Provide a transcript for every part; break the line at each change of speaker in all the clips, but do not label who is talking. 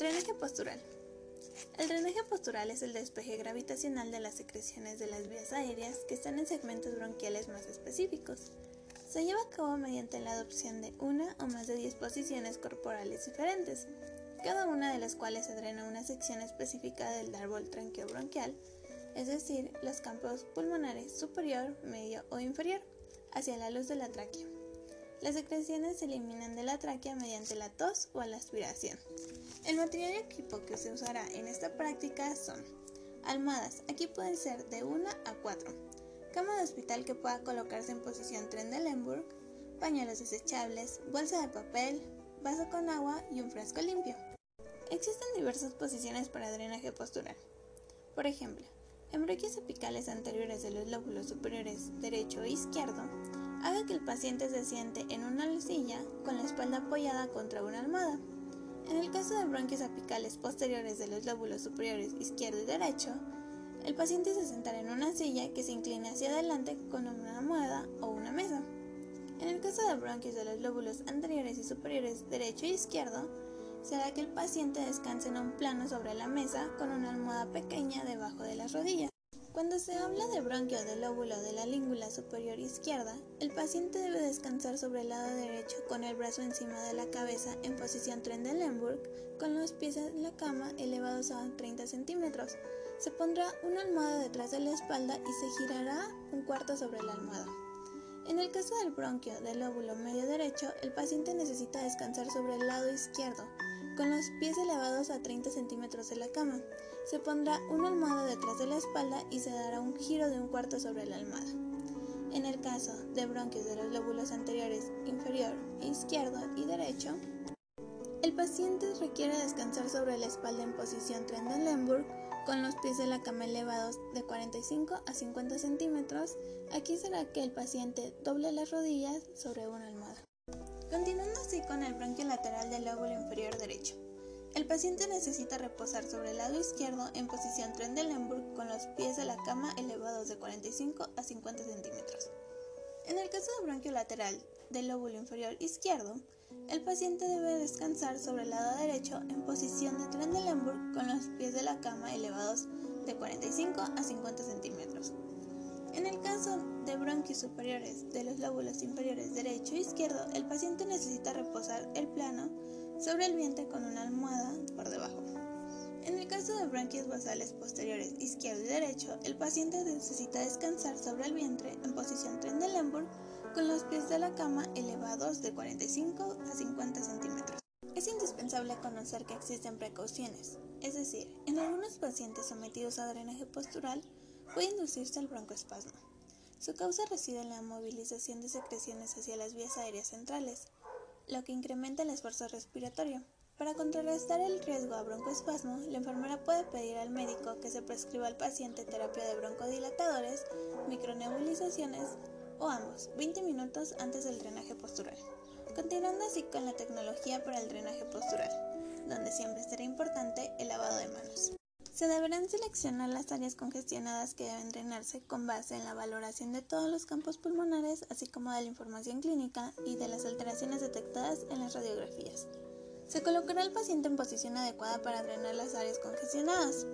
Drenaje postural. El drenaje postural es el despeje gravitacional de las secreciones de las vías aéreas que están en segmentos bronquiales más específicos. Se lleva a cabo mediante la adopción de una o más de 10 posiciones corporales diferentes, cada una de las cuales se drena una sección específica del árbol tranqueobronquial, es decir, los campos pulmonares superior, medio o inferior, hacia la luz de la tráquea. Las secreciones se eliminan de la tráquea mediante la tos o la aspiración. El material y equipo que se usará en esta práctica son almohadas, aquí pueden ser de 1 a 4, cama de hospital que pueda colocarse en posición tren de Lemberg, pañuelos desechables, bolsa de papel, vaso con agua y un frasco limpio. Existen diversas posiciones para drenaje postural. Por ejemplo, en bronquios apicales anteriores de los lóbulos superiores derecho e izquierdo, haga que el paciente se siente en una silla con la espalda apoyada contra una almohada. En el caso de bronquios apicales posteriores de los lóbulos superiores izquierdo y derecho, el paciente se sentará en una silla que se incline hacia adelante con una almohada o una mesa. En el caso de bronquios de los lóbulos anteriores y superiores derecho e izquierdo, será que el paciente descanse en un plano sobre la mesa con una almohada pequeña debajo de las rodillas. Cuando se habla de bronquio del lóbulo de la língula superior izquierda, el paciente debe descansar sobre el lado derecho con el brazo encima de la cabeza en posición Trendelenburg, con los pies en la cama elevados a 30 centímetros. Se pondrá una almohada detrás de la espalda y se girará un cuarto sobre la almohada. En el caso del bronquio del lóbulo medio derecho, el paciente necesita descansar sobre el lado izquierdo, con los pies elevados a 30 centímetros de la cama. Se pondrá una almohada detrás de la espalda y se dará un giro de un cuarto sobre la almohada. En el caso de bronquios de los lóbulos anteriores inferior, izquierdo y derecho, el paciente requiere descansar sobre la espalda en posición Trendelenburg con los pies de la cama elevados de 45 a 50 centímetros. Aquí será que el paciente doble las rodillas sobre una almohada. Continuando así con el bronquio lateral del lóbulo inferior derecho. El paciente necesita reposar sobre el lado izquierdo en posición Trendelenburg con los pies de la cama elevados de 45 a 50 centímetros. En el caso de bronquio lateral del lóbulo inferior izquierdo, el paciente debe descansar sobre el lado derecho en posición de Trendelenburg con los pies de la cama elevados de 45 a 50 centímetros. En el caso de bronquios superiores de los lóbulos inferiores derecho e izquierdo, el paciente necesita reposar el plano sobre el vientre con una almohada por debajo. En el caso de bronquios basales posteriores izquierdo y derecho, el paciente necesita descansar sobre el vientre en posición Trendelenburg con los pies de la cama elevados de 45 a 50 centímetros. Es indispensable conocer que existen precauciones, es decir, en algunos pacientes sometidos a drenaje postural, puede inducirse el broncoespasmo. Su causa reside en la movilización de secreciones hacia las vías aéreas centrales, lo que incrementa el esfuerzo respiratorio. Para contrarrestar el riesgo a broncoespasmo, la enfermera puede pedir al médico que se prescriba al paciente terapia de broncodilatadores, micronebulizaciones o ambos, 20 minutos antes del drenaje postural. Continuando así con la tecnología para el drenaje postural, donde siempre será importante el lavado de manos. Se deberán seleccionar las áreas congestionadas que deben drenarse con base en la valoración de todos los campos pulmonares, así como de la información clínica y de las alteraciones detectadas en las radiografías. Se colocará al paciente en posición adecuada para drenar las áreas congestionadas.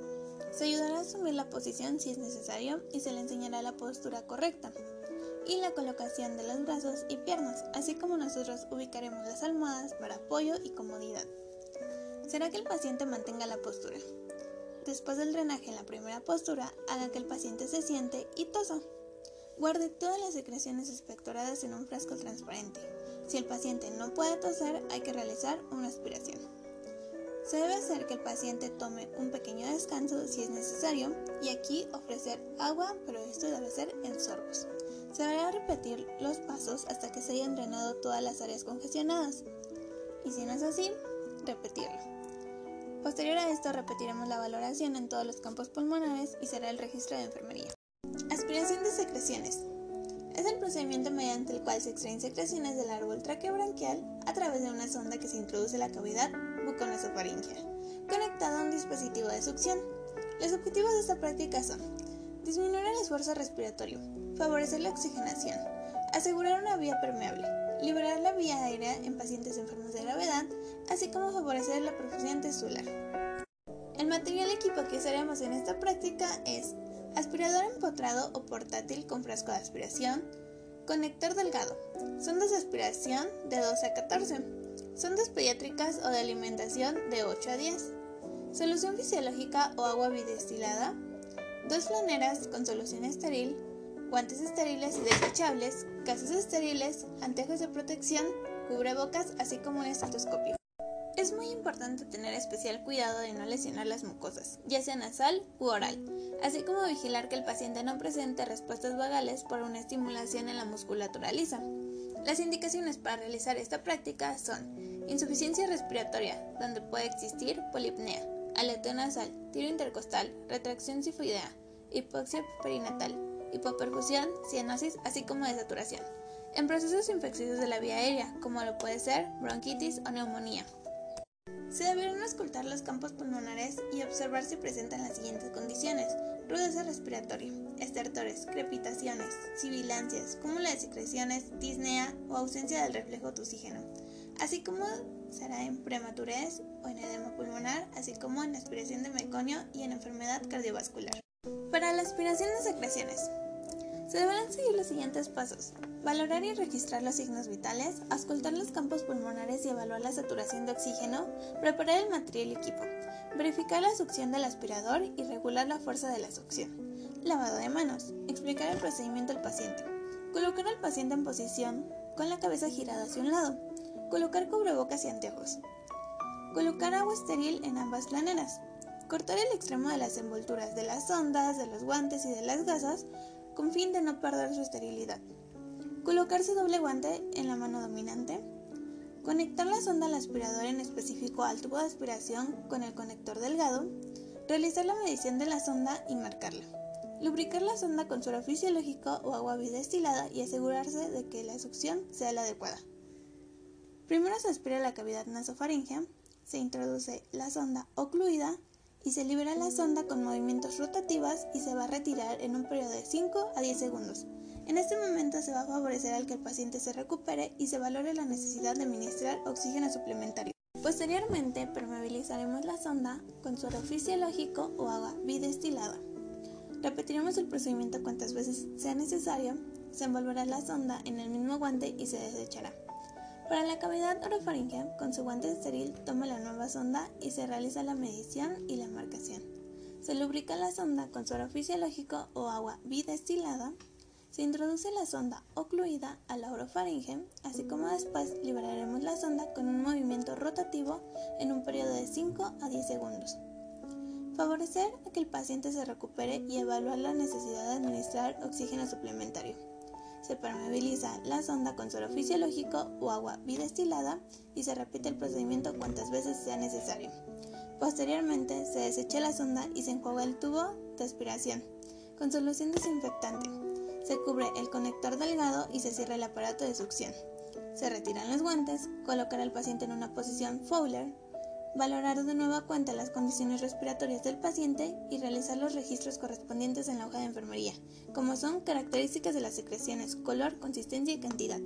Se ayudará a asumir la posición si es necesario y se le enseñará la postura correcta y la colocación de los brazos y piernas, así como nosotros ubicaremos las almohadas para apoyo y comodidad. Será que el paciente mantenga la postura. Después del drenaje en la primera postura, haga que el paciente se siente y tosa. Guarde todas las secreciones expectoradas en un frasco transparente. Si el paciente no puede toser, hay que realizar una aspiración. Se debe hacer que el paciente tome un pequeño descanso si es necesario y aquí ofrecer agua, pero esto debe ser en sorbos. Se deberá repetir los pasos hasta que se hayan drenado todas las áreas congestionadas. Y si no es así, repetirlo. Posterior a esto repetiremos la valoración en todos los campos pulmonares y será el registro de enfermería. Aspiración de secreciones. Es el procedimiento mediante el cual se extraen secreciones del árbol traqueobranquial a través de una sonda que se introduce en la cavidad buconasofaringea, conectada a un dispositivo de succión. Los objetivos de esta práctica son disminuir el esfuerzo respiratorio, favorecer la oxigenación, asegurar una vía permeable, liberar la vía aérea en pacientes enfermos de gravedad así como favorecer la perfusión tisular. El material equipo que usaremos en esta práctica es aspirador empotrado o portátil con frasco de aspiración, conector delgado, sondas de aspiración de 12 a 14, sondas pediátricas o de alimentación de 8 a 10, solución fisiológica o agua bidestilada, dos flaneras con solución estéril, guantes estériles y desechables, casas estériles, anteojos de protección, cubrebocas, así como un estetoscopio. Es muy importante tener especial cuidado de no lesionar las mucosas, ya sea nasal u oral, así como vigilar que el paciente no presente respuestas vagales por una estimulación en la musculatura lisa. Las indicaciones para realizar esta práctica son insuficiencia respiratoria, donde puede existir polipnea, aleteo nasal, tiro intercostal, retracción sifoidea, hipoxia perinatal, hipoperfusión, cianosis, así como desaturación. En procesos infecciosos de la vía aérea, como lo puede ser bronquitis o neumonía. Se deberán escultar los campos pulmonares y observar si presentan las siguientes condiciones: rudeza respiratoria, estertores, crepitaciones, sibilancias, cúmulo de secreciones, disnea o ausencia del reflejo de oxígeno, así como será en prematurez o en edema pulmonar, así como en aspiración de meconio y en enfermedad cardiovascular. Para la aspiración de secreciones, se deberán seguir los siguientes pasos. Valorar y registrar los signos vitales, auscultar los campos pulmonares y evaluar la saturación de oxígeno, preparar el material y equipo, verificar la succión del aspirador y regular la fuerza de la succión. Lavado de manos, explicar el procedimiento al paciente. Colocar al paciente en posición con la cabeza girada hacia un lado. Colocar cubrebocas y anteojos. Colocar agua estéril en ambas planeras. Cortar el extremo de las envolturas de las ondas, de los guantes y de las gasas con fin de no perder su esterilidad. Colocarse doble guante en la mano dominante. Conectar la sonda al aspirador en específico al tubo de aspiración con el conector delgado. Realizar la medición de la sonda y marcarla. Lubricar la sonda con suero fisiológico o agua bidestilada y asegurarse de que la succión sea la adecuada. Primero se aspira la cavidad nasofaringea, se introduce la sonda ocluida y se libera la sonda con movimientos rotativos y se va a retirar en un periodo de 5 a 10 segundos. En este momento se va a favorecer al que el paciente se recupere y se valore la necesidad de administrar oxígeno suplementario. Posteriormente, permeabilizaremos la sonda con suero fisiológico o agua bidestilada. Repetiremos el procedimiento cuantas veces sea necesario, se envolverá la sonda en el mismo guante y se desechará. Para la cavidad orofaringea, con su guante estéril, toma la nueva sonda y se realiza la medición y la marcación. Se lubrica la sonda con suero fisiológico o agua bidestilada. Se introduce la sonda ocluida a la orofaringe, así como después liberaremos la sonda con un movimiento rotativo en un periodo de 5 a 10 segundos. Favorecer a que el paciente se recupere y evaluar la necesidad de administrar oxígeno suplementario se permeabiliza la sonda con suelo fisiológico o agua bidestilada y se repite el procedimiento cuantas veces sea necesario. Posteriormente se desecha la sonda y se enjuaga el tubo de aspiración con solución desinfectante. Se cubre el conector delgado y se cierra el aparato de succión. Se retiran los guantes, colocar al paciente en una posición Fowler valorar de nueva cuenta las condiciones respiratorias del paciente y realizar los registros correspondientes en la hoja de enfermería, como son características de las secreciones, color, consistencia y cantidad.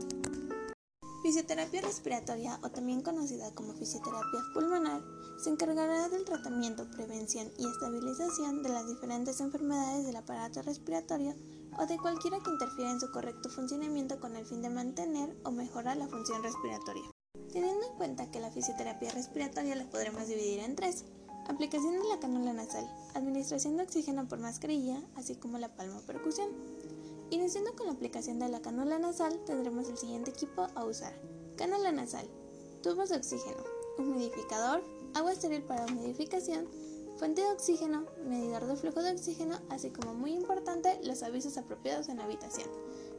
Fisioterapia respiratoria, o también conocida como fisioterapia pulmonar, se encargará del tratamiento, prevención y estabilización de las diferentes enfermedades del aparato respiratorio o de cualquiera que interfiera en su correcto funcionamiento con el fin de mantener o mejorar la función respiratoria. Teniendo en cuenta que la fisioterapia respiratoria la podremos dividir en tres. Aplicación de la cánula nasal, administración de oxígeno por mascarilla, así como la percusión. Iniciando con la aplicación de la cánula nasal, tendremos el siguiente equipo a usar. Cánula nasal, tubos de oxígeno, humidificador, agua estéril para humidificación, fuente de oxígeno, medidor de flujo de oxígeno, así como muy importante los avisos apropiados en la habitación.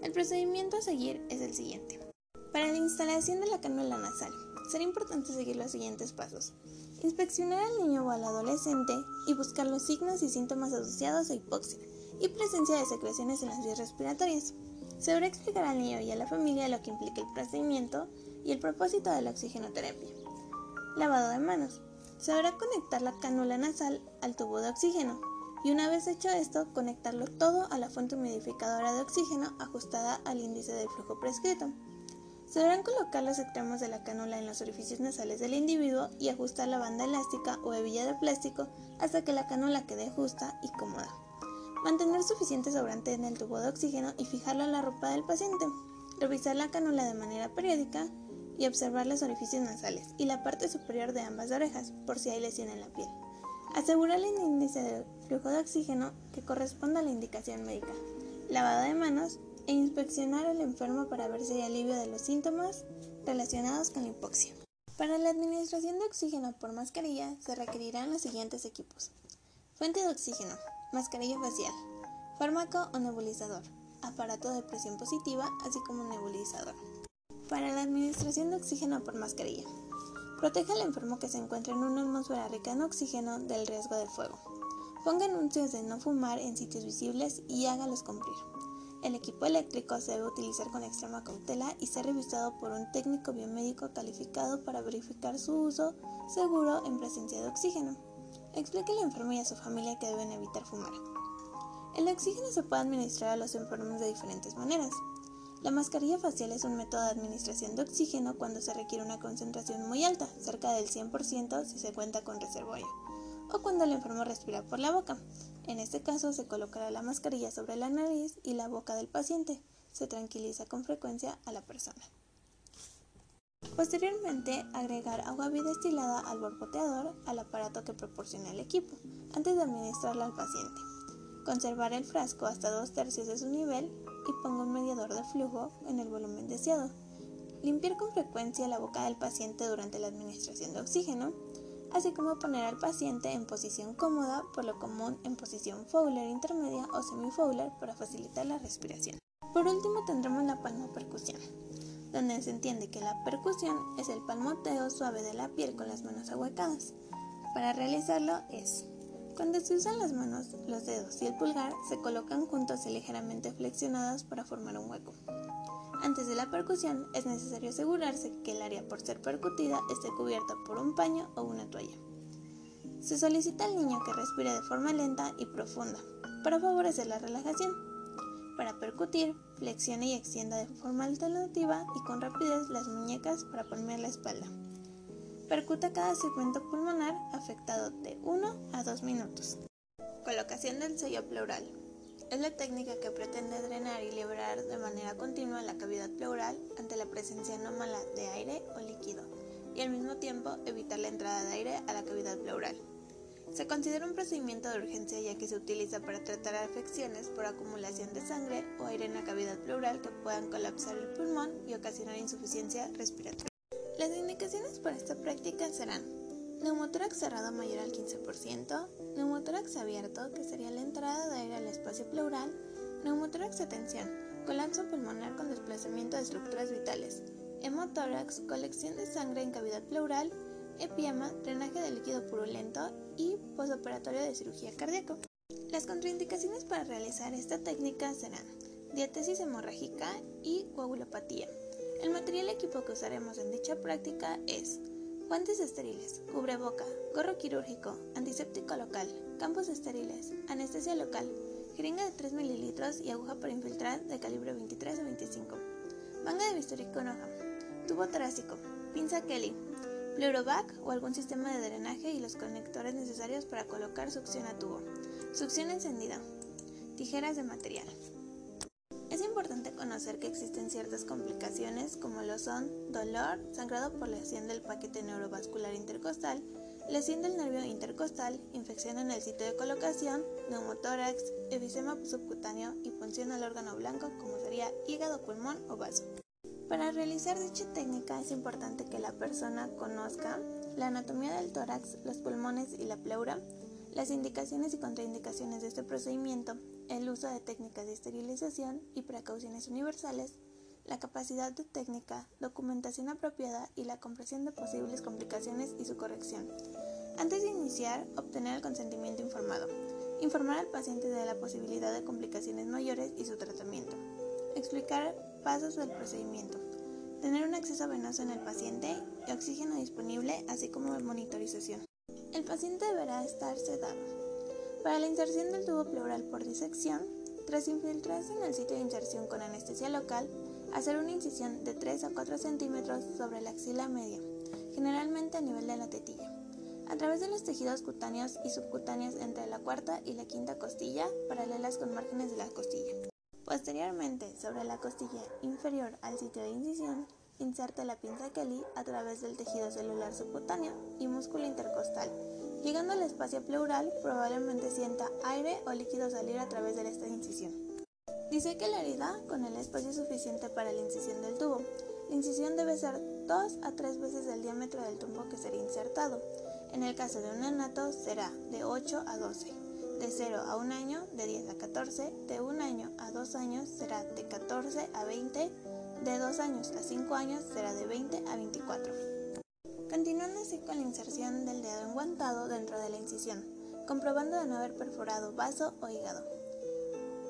El procedimiento a seguir es el siguiente. Para la instalación de la cánula nasal, será importante seguir los siguientes pasos. Inspeccionar al niño o al adolescente y buscar los signos y síntomas asociados a hipoxia y presencia de secreciones en las vías respiratorias. Se deberá explicar al niño y a la familia lo que implica el procedimiento y el propósito de la oxigenoterapia. Lavado de manos. Se deberá conectar la cánula nasal al tubo de oxígeno y una vez hecho esto, conectarlo todo a la fuente humidificadora de oxígeno ajustada al índice de flujo prescrito. Se deberán colocar los extremos de la cánula en los orificios nasales del individuo y ajustar la banda elástica o hebilla de plástico hasta que la cánula quede justa y cómoda. Mantener suficiente sobrante en el tubo de oxígeno y fijarlo en la ropa del paciente. Revisar la cánula de manera periódica y observar los orificios nasales y la parte superior de ambas orejas por si hay lesión en la piel. Asegurar el índice de flujo de oxígeno que corresponda a la indicación médica. Lavado de manos e inspeccionar al enfermo para ver si hay alivio de los síntomas relacionados con la hipoxia. Para la administración de oxígeno por mascarilla se requerirán los siguientes equipos. Fuente de oxígeno, mascarilla facial, fármaco o nebulizador, aparato de presión positiva, así como nebulizador. Para la administración de oxígeno por mascarilla, protege al enfermo que se encuentra en una atmósfera rica en oxígeno del riesgo del fuego. Ponga anuncios de no fumar en sitios visibles y hágalos cumplir. El equipo eléctrico se debe utilizar con extrema cautela y ser revisado por un técnico biomédico calificado para verificar su uso seguro en presencia de oxígeno. Explique al enfermo y a su familia que deben evitar fumar. El oxígeno se puede administrar a los enfermos de diferentes maneras. La mascarilla facial es un método de administración de oxígeno cuando se requiere una concentración muy alta, cerca del 100% si se cuenta con reservorio, o cuando el enfermo respira por la boca. En este caso se colocará la mascarilla sobre la nariz y la boca del paciente. Se tranquiliza con frecuencia a la persona. Posteriormente, agregar agua bidestilada al borboteador al aparato que proporciona el equipo, antes de administrarla al paciente. Conservar el frasco hasta dos tercios de su nivel y ponga un mediador de flujo en el volumen deseado. Limpiar con frecuencia la boca del paciente durante la administración de oxígeno así como poner al paciente en posición cómoda, por lo común en posición Fowler intermedia o semi-Fowler para facilitar la respiración. Por último tendremos la palmopercusión, donde se entiende que la percusión es el palmoteo suave de la piel con las manos ahuecadas. Para realizarlo es cuando se usan las manos, los dedos y el pulgar se colocan juntos y ligeramente flexionados para formar un hueco. Antes de la percusión es necesario asegurarse que el área por ser percutida esté cubierta por un paño o una toalla. Se solicita al niño que respire de forma lenta y profunda para favorecer la relajación. Para percutir, flexione y extienda de forma alternativa y con rapidez las muñecas para palmear la espalda. Percuta cada segmento pulmonar afectado de 1 a 2 minutos. Colocación del sello pleural. Es la técnica que pretende drenar y liberar de manera continua la cavidad pleural ante la presencia anómala de aire o líquido y al mismo tiempo evitar la entrada de aire a la cavidad pleural. Se considera un procedimiento de urgencia ya que se utiliza para tratar afecciones por acumulación de sangre o aire en la cavidad pleural que puedan colapsar el pulmón y ocasionar insuficiencia respiratoria. Las indicaciones para esta práctica serán Neumotórax cerrado mayor al 15%, neumotórax abierto, que sería la entrada de aire al espacio pleural, neumotórax de tensión, colapso pulmonar con desplazamiento de estructuras vitales, hemotórax, colección de sangre en cavidad pleural, epiema, drenaje de líquido purulento y posoperatorio de cirugía cardíaca. Las contraindicaciones para realizar esta técnica serán diatesis hemorrágica y coagulopatía. El material equipo que usaremos en dicha práctica es Guantes estériles, cubreboca, gorro quirúrgico, antiséptico local, campos estériles, anestesia local, jeringa de 3 mililitros y aguja para infiltrar de calibre 23 a 25. Manga de bisturí con hoja, tubo torácico, pinza Kelly, pleurovac o algún sistema de drenaje y los conectores necesarios para colocar succión a tubo. Succión encendida. Tijeras de material. Es importante conocer que existen ciertas complicaciones como lo son dolor, sangrado por lesión del paquete neurovascular intercostal, lesión del nervio intercostal, infección en el sitio de colocación, neumotórax, efisema subcutáneo y punción al órgano blanco como sería hígado, pulmón o vaso. Para realizar dicha técnica es importante que la persona conozca la anatomía del tórax, los pulmones y la pleura, las indicaciones y contraindicaciones de este procedimiento, el uso de técnicas de esterilización y precauciones universales, la capacidad de técnica, documentación apropiada y la comprensión de posibles complicaciones y su corrección. Antes de iniciar, obtener el consentimiento informado. Informar al paciente de la posibilidad de complicaciones mayores y su tratamiento. Explicar pasos del procedimiento. Tener un acceso venoso en el paciente y oxígeno disponible, así como monitorización. El paciente deberá estar sedado. Para la inserción del tubo pleural por disección, tras infiltrarse en el sitio de inserción con anestesia local, Hacer una incisión de 3 a 4 centímetros sobre la axila media, generalmente a nivel de la tetilla. A través de los tejidos cutáneos y subcutáneos entre la cuarta y la quinta costilla, paralelas con márgenes de la costilla. Posteriormente, sobre la costilla inferior al sitio de incisión, inserte la pinza Kelly a través del tejido celular subcutáneo y músculo intercostal. Llegando al espacio pleural, probablemente sienta aire o líquido salir a través de esta incisión. Dice que la herida con el espacio suficiente para la incisión del tubo. La incisión debe ser 2 a 3 veces el diámetro del tubo que será insertado. En el caso de un neonato será de 8 a 12. De 0 a 1 año, de 10 a 14. De 1 año a 2 años será de 14 a 20. De 2 años a 5 años será de 20 a 24. Continuando así con la inserción del dedo enguantado dentro de la incisión, comprobando de no haber perforado vaso o hígado.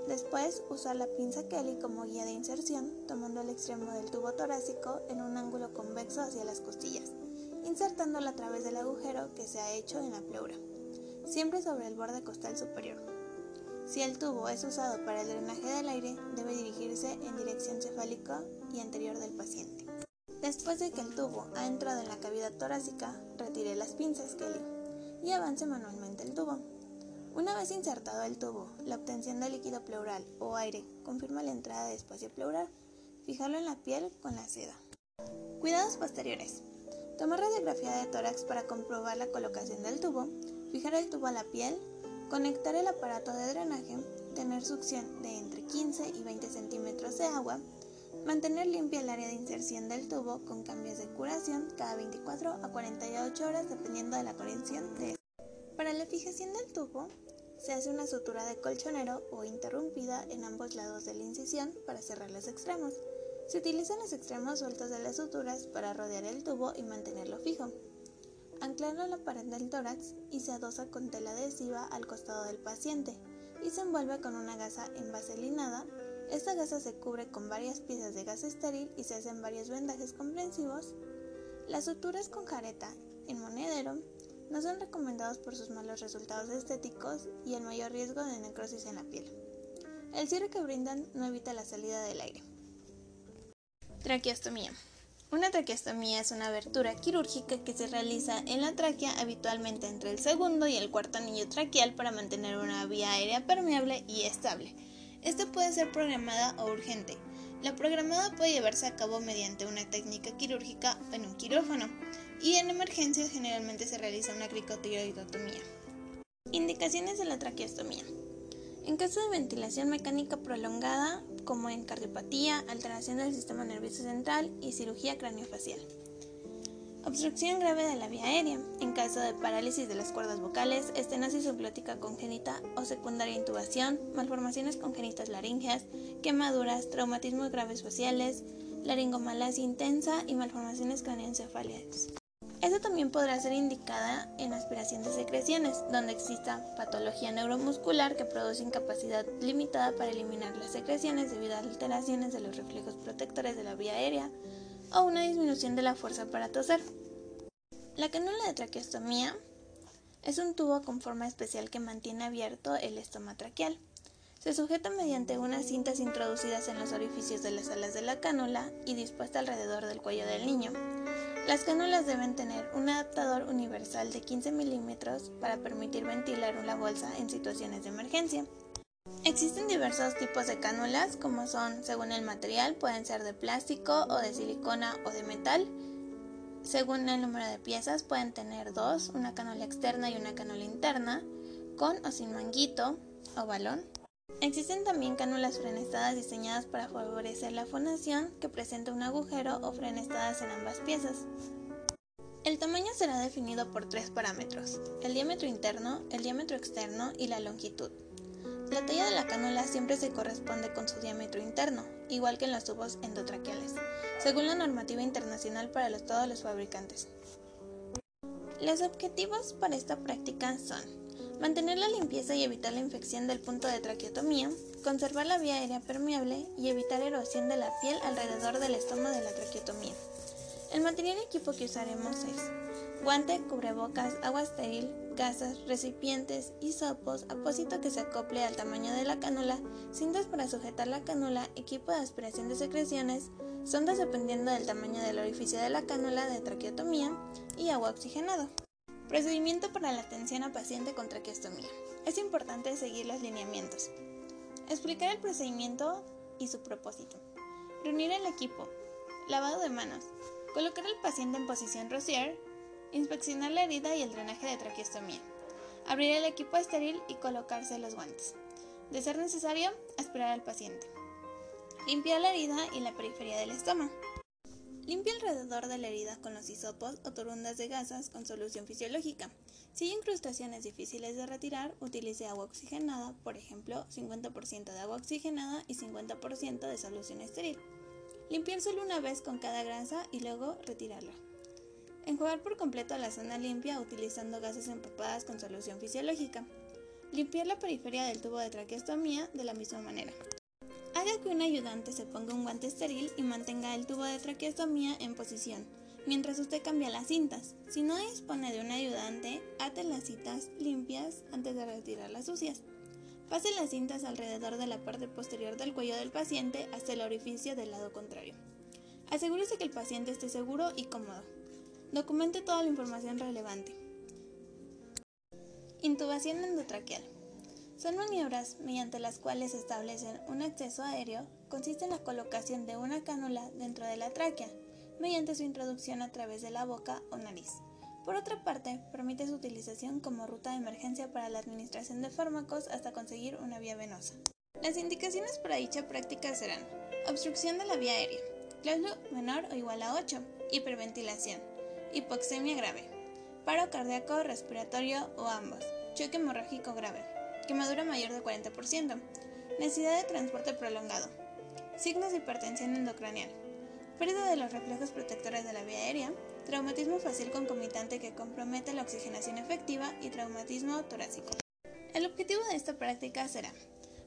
Después, usar la pinza Kelly como guía de inserción, tomando el extremo del tubo torácico en un ángulo convexo hacia las costillas, insertándola a través del agujero que se ha hecho en la pleura, siempre sobre el borde costal superior. Si el tubo es usado para el drenaje del aire, debe dirigirse en dirección cefálica y anterior del paciente. Después de que el tubo ha entrado en la cavidad torácica, retire las pinzas Kelly y avance manualmente el tubo. Una vez insertado el tubo, la obtención de líquido pleural o aire confirma la entrada de espacio pleural. Fijarlo en la piel con la seda. Cuidados posteriores. Tomar radiografía de tórax para comprobar la colocación del tubo, fijar el tubo a la piel, conectar el aparato de drenaje, tener succión de entre 15 y 20 centímetros de agua, mantener limpia el área de inserción del tubo con cambios de curación cada 24 a 48 horas dependiendo de la corrección de para la fijación del tubo, se hace una sutura de colchonero o interrumpida en ambos lados de la incisión para cerrar los extremos. Se utilizan los extremos sueltos de las suturas para rodear el tubo y mantenerlo fijo. Anclarlo a la pared del tórax y se adosa con tela adhesiva al costado del paciente y se envuelve con una gasa envaselinada. Esta gasa se cubre con varias piezas de gas estéril y se hacen varios vendajes comprensivos. Las suturas con jareta en monedero no son recomendados por sus malos resultados estéticos y el mayor riesgo de necrosis en la piel. El cierre que brindan no evita la salida del aire. Traqueostomía. Una traqueostomía es una abertura quirúrgica que se realiza en la tráquea habitualmente entre el segundo y el cuarto anillo traqueal para mantener una vía aérea permeable y estable. Esta puede ser programada o urgente. La programada puede llevarse a cabo mediante una técnica quirúrgica en un quirófano y en emergencias generalmente se realiza una cricotiroidotomía. Indicaciones de la traqueostomía. En caso de ventilación mecánica prolongada, como en cardiopatía, alteración del sistema nervioso central y cirugía craneofacial. Obstrucción grave de la vía aérea. En caso de parálisis de las cuerdas vocales, estenosis subglótica congénita o secundaria intubación, malformaciones congénitas laríngeas, quemaduras, traumatismos graves faciales, laringomalacia intensa y malformaciones craneoencefálicas. Esta también podrá ser indicada en aspiración de secreciones, donde exista patología neuromuscular que produce incapacidad limitada para eliminar las secreciones debido a alteraciones de los reflejos protectores de la vía aérea o una disminución de la fuerza para toser. La cánula de traqueostomía es un tubo con forma especial que mantiene abierto el estoma traqueal. Se sujeta mediante unas cintas introducidas en los orificios de las alas de la cánula y dispuesta alrededor del cuello del niño. Las cánulas deben tener un adaptador universal de 15 milímetros para permitir ventilar una bolsa en situaciones de emergencia. Existen diversos tipos de cánulas, como son, según el material, pueden ser de plástico o de silicona o de metal. Según el número de piezas, pueden tener dos, una cánula externa y una cánula interna, con o sin manguito o balón. Existen también cánulas frenestadas diseñadas para favorecer la fonación que presenta un agujero o frenestadas en ambas piezas. El tamaño será definido por tres parámetros, el diámetro interno, el diámetro externo y la longitud. La talla de la cánula siempre se corresponde con su diámetro interno, igual que en los tubos endotraqueales, según la normativa internacional para todos los fabricantes. Los objetivos para esta práctica son Mantener la limpieza y evitar la infección del punto de traqueotomía, conservar la vía aérea permeable y evitar erosión de la piel alrededor del estómago de la traqueotomía. El material equipo que usaremos es guante, cubrebocas, agua estéril, gasas, recipientes, y sopos, apósito que se acople al tamaño de la cánula, cintas para sujetar la cánula, equipo de aspiración de secreciones, sondas dependiendo del tamaño del orificio de la cánula de traqueotomía y agua oxigenado. Procedimiento para la atención a paciente con traqueostomía. Es importante seguir los lineamientos. Explicar el procedimiento y su propósito. Reunir el equipo. Lavado de manos. Colocar al paciente en posición Rosier. Inspeccionar la herida y el drenaje de traqueostomía. Abrir el equipo estéril y colocarse los guantes. De ser necesario, aspirar al paciente. Limpiar la herida y la periferia del estómago. Limpia alrededor de la herida con los hisopos o torundas de gasas con solución fisiológica. Si hay incrustaciones difíciles de retirar, utilice agua oxigenada, por ejemplo, 50% de agua oxigenada y 50% de solución estéril. Limpiar solo una vez con cada grasa y luego retirarla. Enjuagar por completo la zona limpia utilizando gasas empapadas con solución fisiológica. Limpiar la periferia del tubo de traqueostomía de la misma manera. Haga que un ayudante se ponga un guante estéril y mantenga el tubo de traqueostomía en posición, mientras usted cambia las cintas. Si no dispone de un ayudante, ate las cintas limpias antes de retirar las sucias. Pase las cintas alrededor de la parte posterior del cuello del paciente hasta el orificio del lado contrario. Asegúrese que el paciente esté seguro y cómodo. Documente toda la información relevante. Intubación endotraqueal. Son maniobras mediante las cuales se establecen un acceso aéreo, consiste en la colocación de una cánula dentro de la tráquea, mediante su introducción a través de la boca o nariz. Por otra parte, permite su utilización como ruta de emergencia para la administración de fármacos hasta conseguir una vía venosa. Las indicaciones para dicha práctica serán obstrucción de la vía aérea, cláusulo menor o igual a 8, hiperventilación, hipoxemia grave, paro cardíaco respiratorio o ambos, choque hemorrágico grave, quemadura mayor del 40%, necesidad de transporte prolongado, signos de hipertensión endocranial, pérdida de los reflejos protectores de la vía aérea, traumatismo facial concomitante que compromete la oxigenación efectiva y traumatismo torácico. El objetivo de esta práctica será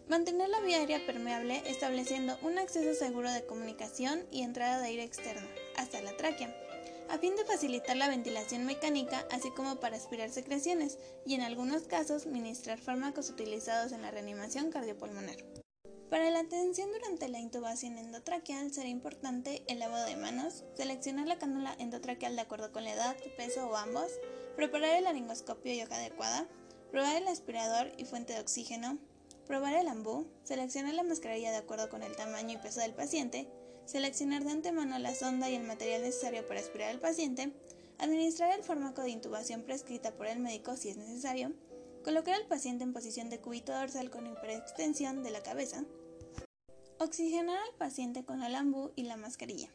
mantener la vía aérea permeable estableciendo un acceso seguro de comunicación y entrada de aire externo hasta la tráquea, a fin de facilitar la ventilación mecánica, así como para aspirar secreciones y en algunos casos ministrar fármacos utilizados en la reanimación cardiopulmonar. Para la atención durante la intubación endotraqueal será importante el lavado de manos, seleccionar la cánula endotraqueal de acuerdo con la edad, peso o ambos, preparar el laringoscopio y hoja adecuada, probar el aspirador y fuente de oxígeno, probar el ambú, seleccionar la mascarilla de acuerdo con el tamaño y peso del paciente, seleccionar de antemano la sonda y el material necesario para aspirar al paciente, administrar el fármaco de intubación prescrita por el médico si es necesario, colocar al paciente en posición de cúbito dorsal con hiperextensión de la cabeza, oxigenar al paciente con el ambú y la mascarilla.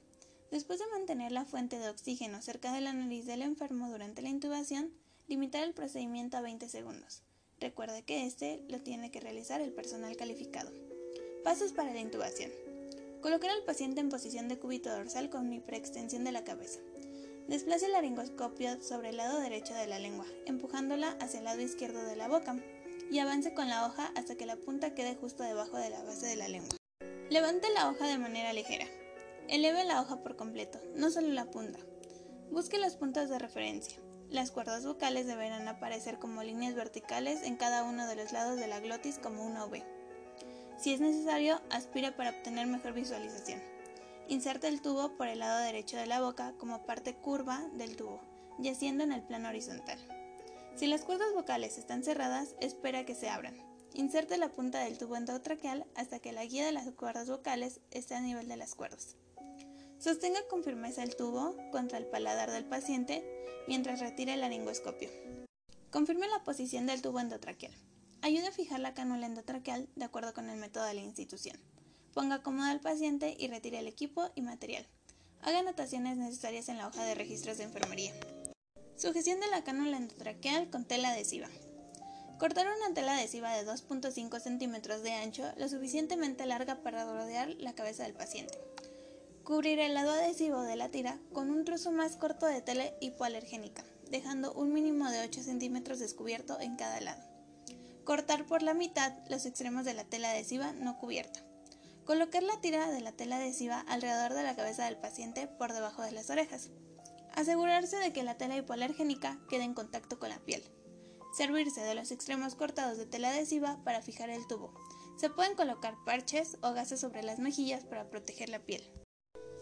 Después de mantener la fuente de oxígeno cerca de la nariz del enfermo durante la intubación, limitar el procedimiento a 20 segundos. Recuerde que este lo tiene que realizar el personal calificado. Pasos para la intubación. Colocar al paciente en posición de cúbito dorsal con hiperextensión de la cabeza. Desplace el laringoscopio sobre el lado derecho de la lengua, empujándola hacia el lado izquierdo de la boca, y avance con la hoja hasta que la punta quede justo debajo de la base de la lengua. Levante la hoja de manera ligera. Eleve la hoja por completo, no solo la punta. Busque las puntas de referencia. Las cuerdas vocales deberán aparecer como líneas verticales en cada uno de los lados de la glotis como una V. Si es necesario, aspira para obtener mejor visualización. Inserta el tubo por el lado derecho de la boca como parte curva del tubo, yaciendo en el plano horizontal. Si las cuerdas vocales están cerradas, espera que se abran. Inserte la punta del tubo endotraqueal hasta que la guía de las cuerdas vocales esté a nivel de las cuerdas. Sostenga con firmeza el tubo contra el paladar del paciente mientras retira el laringoscopio. Confirme la posición del tubo endotraqueal. Ayude a fijar la cánula endotraqueal de acuerdo con el método de la institución. Ponga cómodo al paciente y retire el equipo y material. Haga anotaciones necesarias en la hoja de registros de enfermería. Sujeción de la cánula endotraqueal con tela adhesiva. Cortar una tela adhesiva de 2.5 centímetros de ancho, lo suficientemente larga para rodear la cabeza del paciente. Cubrir el lado adhesivo de la tira con un trozo más corto de tela hipoalergénica, dejando un mínimo de 8 centímetros descubierto en cada lado. Cortar por la mitad los extremos de la tela adhesiva no cubierta. Colocar la tira de la tela adhesiva alrededor de la cabeza del paciente por debajo de las orejas. Asegurarse de que la tela hipoalergénica quede en contacto con la piel. servirse de los extremos cortados de tela adhesiva para fijar el tubo. Se pueden colocar parches o gases sobre las mejillas para proteger la piel.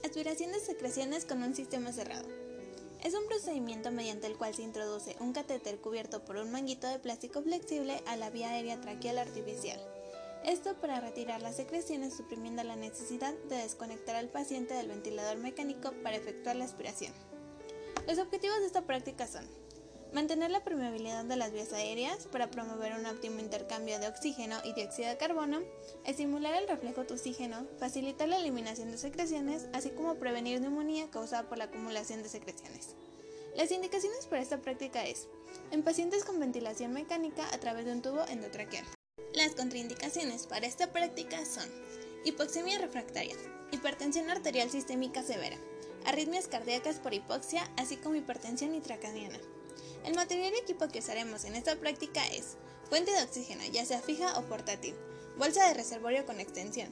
Aspiración de secreciones con un sistema cerrado. Es un procedimiento mediante el cual se introduce un catéter cubierto por un manguito de plástico flexible a la vía aérea traqueal artificial. Esto para retirar las secreciones suprimiendo la necesidad de desconectar al paciente del ventilador mecánico para efectuar la aspiración. Los objetivos de esta práctica son mantener la permeabilidad de las vías aéreas para promover un óptimo intercambio de oxígeno y dióxido de carbono, estimular el reflejo de oxígeno, facilitar la eliminación de secreciones, así como prevenir neumonía causada por la acumulación de secreciones. Las indicaciones para esta práctica es en pacientes con ventilación mecánica a través de un tubo endotraqueal. Las contraindicaciones para esta práctica son hipoxemia refractaria, hipertensión arterial sistémica severa, arritmias cardíacas por hipoxia, así como hipertensión intracraniana. El material y equipo que usaremos en esta práctica es fuente de oxígeno, ya sea fija o portátil, bolsa de reservorio con extensión,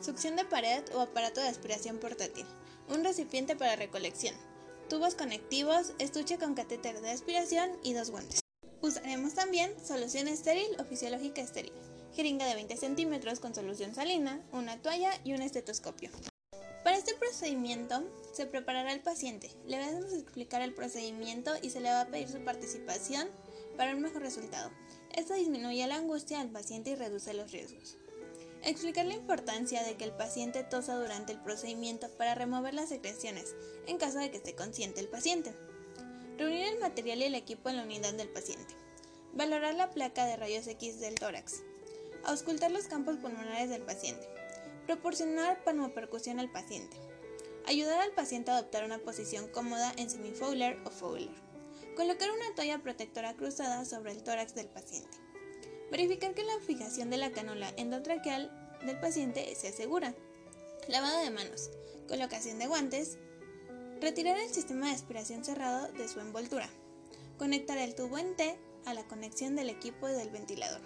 succión de pared o aparato de aspiración portátil, un recipiente para recolección, tubos conectivos, estuche con catéter de aspiración y dos guantes. Usaremos también solución estéril o fisiológica estéril, jeringa de 20 centímetros con solución salina, una toalla y un estetoscopio. Para este procedimiento se preparará el paciente, le vamos a explicar el procedimiento y se le va a pedir su participación para un mejor resultado. Esto disminuye la angustia al paciente y reduce los riesgos. Explicar la importancia de que el paciente tosa durante el procedimiento para remover las secreciones, en caso de que esté consciente el paciente. Reunir el material y el equipo en la unidad del paciente. Valorar la placa de rayos X del tórax. Auscultar los campos pulmonares del paciente Proporcionar pneumopercusión al paciente. Ayudar al paciente a adoptar una posición cómoda en semifowler o fowler. Colocar una toalla protectora cruzada sobre el tórax del paciente. Verificar que la fijación de la cánula endotraqueal del paciente se asegura. Lavado de manos. Colocación de guantes. Retirar el sistema de aspiración cerrado de su envoltura. Conectar el tubo en T a la conexión del equipo del ventilador.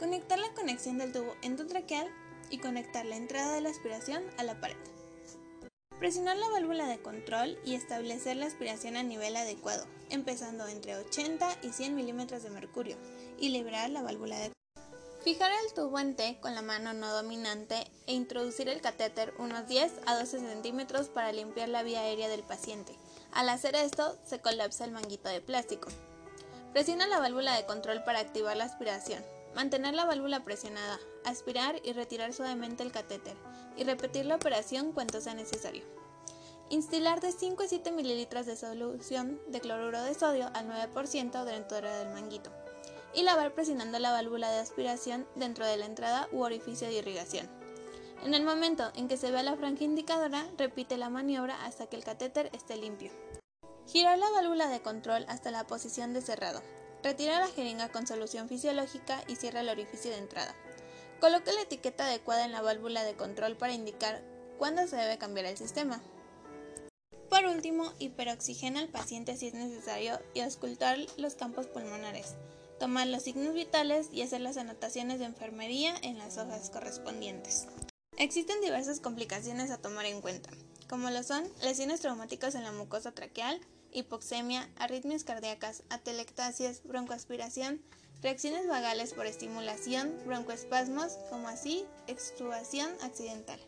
Conectar la conexión del tubo endotraqueal y conectar la entrada de la aspiración a la pared. Presionar la válvula de control y establecer la aspiración a nivel adecuado, empezando entre 80 y 100 milímetros de mercurio, y liberar la válvula de Fijar el tubo en T con la mano no dominante e introducir el catéter unos 10 a 12 centímetros para limpiar la vía aérea del paciente. Al hacer esto, se colapsa el manguito de plástico. Presiona la válvula de control para activar la aspiración. Mantener la válvula presionada, aspirar y retirar suavemente el catéter y repetir la operación cuanto sea necesario. Instilar de 5 a 7 mililitros de solución de cloruro de sodio al 9% dentro del manguito y lavar presionando la válvula de aspiración dentro de la entrada u orificio de irrigación. En el momento en que se vea la franja indicadora, repite la maniobra hasta que el catéter esté limpio. Girar la válvula de control hasta la posición de cerrado. Retira la jeringa con solución fisiológica y cierra el orificio de entrada. Coloque la etiqueta adecuada en la válvula de control para indicar cuándo se debe cambiar el sistema. Por último, hiperoxigena al paciente si es necesario y auscultar los campos pulmonares, tomar los signos vitales y hacer las anotaciones de enfermería en las hojas correspondientes. Existen diversas complicaciones a tomar en cuenta, como lo son lesiones traumáticas en la mucosa traqueal, hipoxemia, arritmias cardíacas, atelectasias, broncoaspiración, reacciones vagales por estimulación, broncoespasmos, como así extubación accidental.